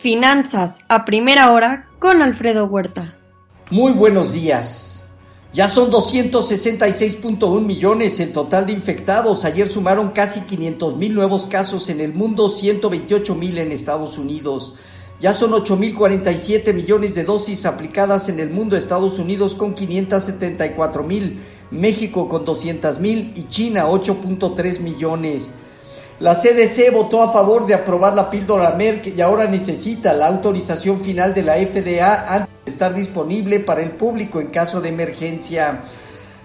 Finanzas a primera hora con Alfredo Huerta. Muy buenos días. Ya son 266.1 millones el total de infectados. Ayer sumaron casi 500 mil nuevos casos en el mundo, 128 mil en Estados Unidos. Ya son 8.047 millones de dosis aplicadas en el mundo, Estados Unidos con 574 mil, México con 200 mil y China 8.3 millones. La CDC votó a favor de aprobar la píldora Merck y ahora necesita la autorización final de la FDA antes de estar disponible para el público en caso de emergencia.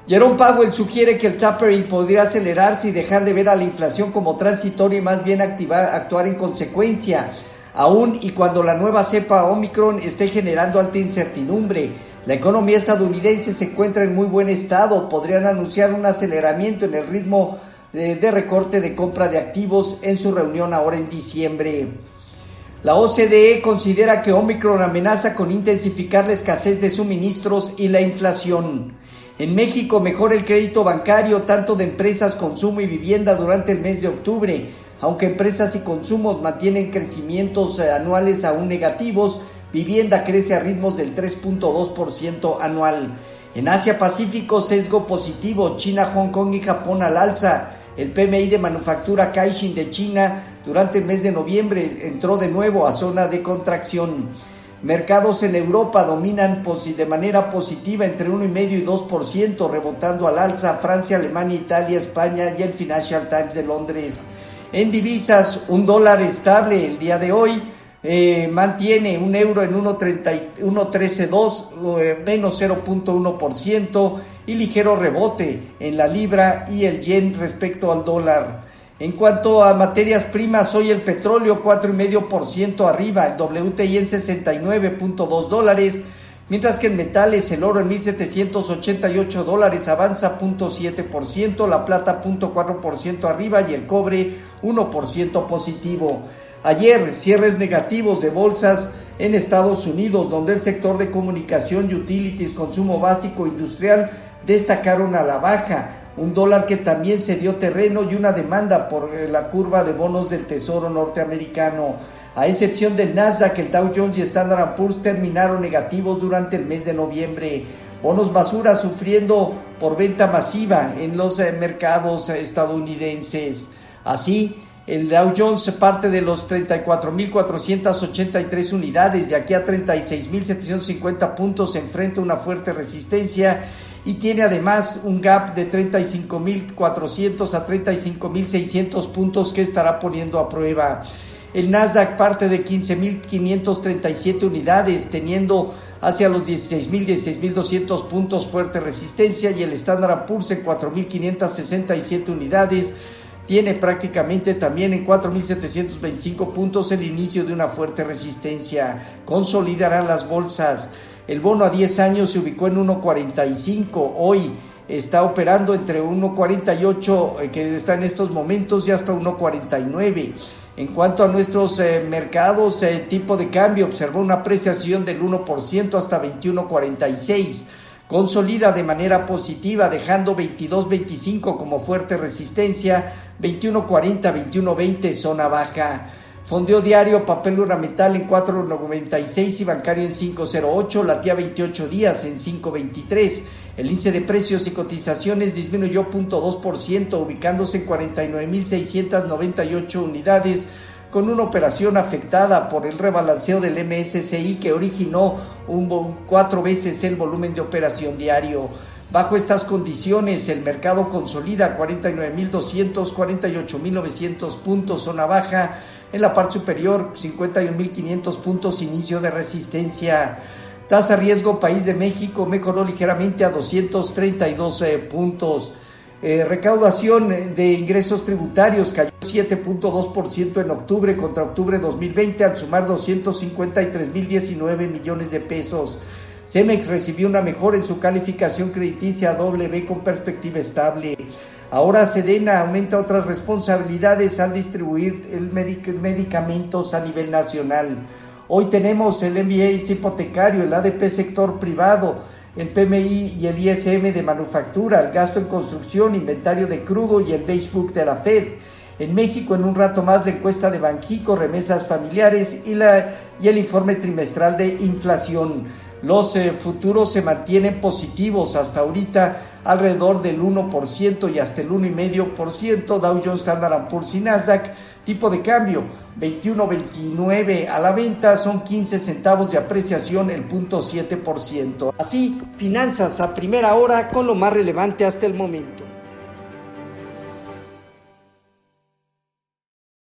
Jerome Powell sugiere que el tapering podría acelerarse y dejar de ver a la inflación como transitoria y más bien activar, actuar en consecuencia, aún y cuando la nueva cepa Omicron esté generando alta incertidumbre. La economía estadounidense se encuentra en muy buen estado, podrían anunciar un aceleramiento en el ritmo de, recorte de compra de activos en su reunión ahora en diciembre. La OCDE considera que Omicron amenaza con intensificar la escasez de suministros y la inflación. En México mejora el crédito bancario tanto de empresas, consumo y vivienda durante el mes de octubre, aunque empresas y consumos mantienen crecimientos eh, anuales aún negativos, vivienda crece a ritmos del 3.2% anual. En Asia Pacífico, sesgo positivo, China, Hong Kong y Japón al alza. El PMI de manufactura Caixin de China durante el mes de noviembre entró de nuevo a zona de contracción. Mercados en Europa dominan de manera positiva entre 1,5 y 2%, rebotando al alza Francia, Alemania, Italia, España y el Financial Times de Londres. En divisas, un dólar estable el día de hoy eh, mantiene un euro en 1.13.2, eh, menos 0.1% y ligero rebote en la libra y el yen respecto al dólar. En cuanto a materias primas, hoy el petróleo 4,5% arriba, el WTI en 69.2 dólares, mientras que en metales el oro en 1.788 dólares avanza 0.7%, la plata 0.4% arriba y el cobre 1% positivo. Ayer, cierres negativos de bolsas en Estados Unidos, donde el sector de comunicación y utilities, consumo básico industrial destacaron a la baja. Un dólar que también se dio terreno y una demanda por eh, la curva de bonos del Tesoro norteamericano. A excepción del Nasdaq, el Dow Jones y Standard Poor's terminaron negativos durante el mes de noviembre. Bonos basura sufriendo por venta masiva en los eh, mercados estadounidenses. Así, el Dow Jones parte de los 34.483 unidades, de aquí a 36.750 puntos enfrenta una fuerte resistencia y tiene además un gap de 35.400 a 35.600 puntos que estará poniendo a prueba. El Nasdaq parte de 15.537 unidades, teniendo hacia los 16.000, 16.200 puntos fuerte resistencia y el Standard Poor's en 4.567 unidades tiene prácticamente también en 4.725 puntos el inicio de una fuerte resistencia. Consolidarán las bolsas. El bono a 10 años se ubicó en 1.45. Hoy está operando entre 1.48 eh, que está en estos momentos y hasta 1.49. En cuanto a nuestros eh, mercados, eh, tipo de cambio observó una apreciación del 1% hasta 21.46 consolida de manera positiva, dejando 22.25 como fuerte resistencia, 21.40, 21.20 zona baja. Fondeo diario, papel ornamental en 4.96 y bancario en 5.08, latía 28 días en 5.23. El índice de precios y cotizaciones disminuyó 0.2%, ubicándose en 49.698 unidades con una operación afectada por el rebalanceo del MSCI que originó un, cuatro veces el volumen de operación diario. Bajo estas condiciones, el mercado consolida 49.200, 48.900 puntos, zona baja. En la parte superior, 51.500 puntos, inicio de resistencia. Tasa riesgo país de México mejoró ligeramente a 232 eh, puntos. Eh, recaudación de ingresos tributarios cayó 7.2% en octubre contra octubre 2020 al sumar 253.019 millones de pesos. Cemex recibió una mejora en su calificación crediticia B con perspectiva estable. Ahora Sedena aumenta otras responsabilidades al distribuir el medicamentos a nivel nacional. Hoy tenemos el MBA hipotecario, el ADP sector privado, el PMI y el ISM de manufactura, el gasto en construcción, inventario de crudo y el Basebook de la Fed. En México, en un rato más, la encuesta de Banjico, remesas familiares y la y el informe trimestral de inflación. Los eh, futuros se mantienen positivos hasta ahorita alrededor del 1% y hasta el 1,5%. Dow Jones, Standard Poor's y Nasdaq. Tipo de cambio 21.29 a la venta son 15 centavos de apreciación el punto 7%. Así, finanzas a primera hora con lo más relevante hasta el momento.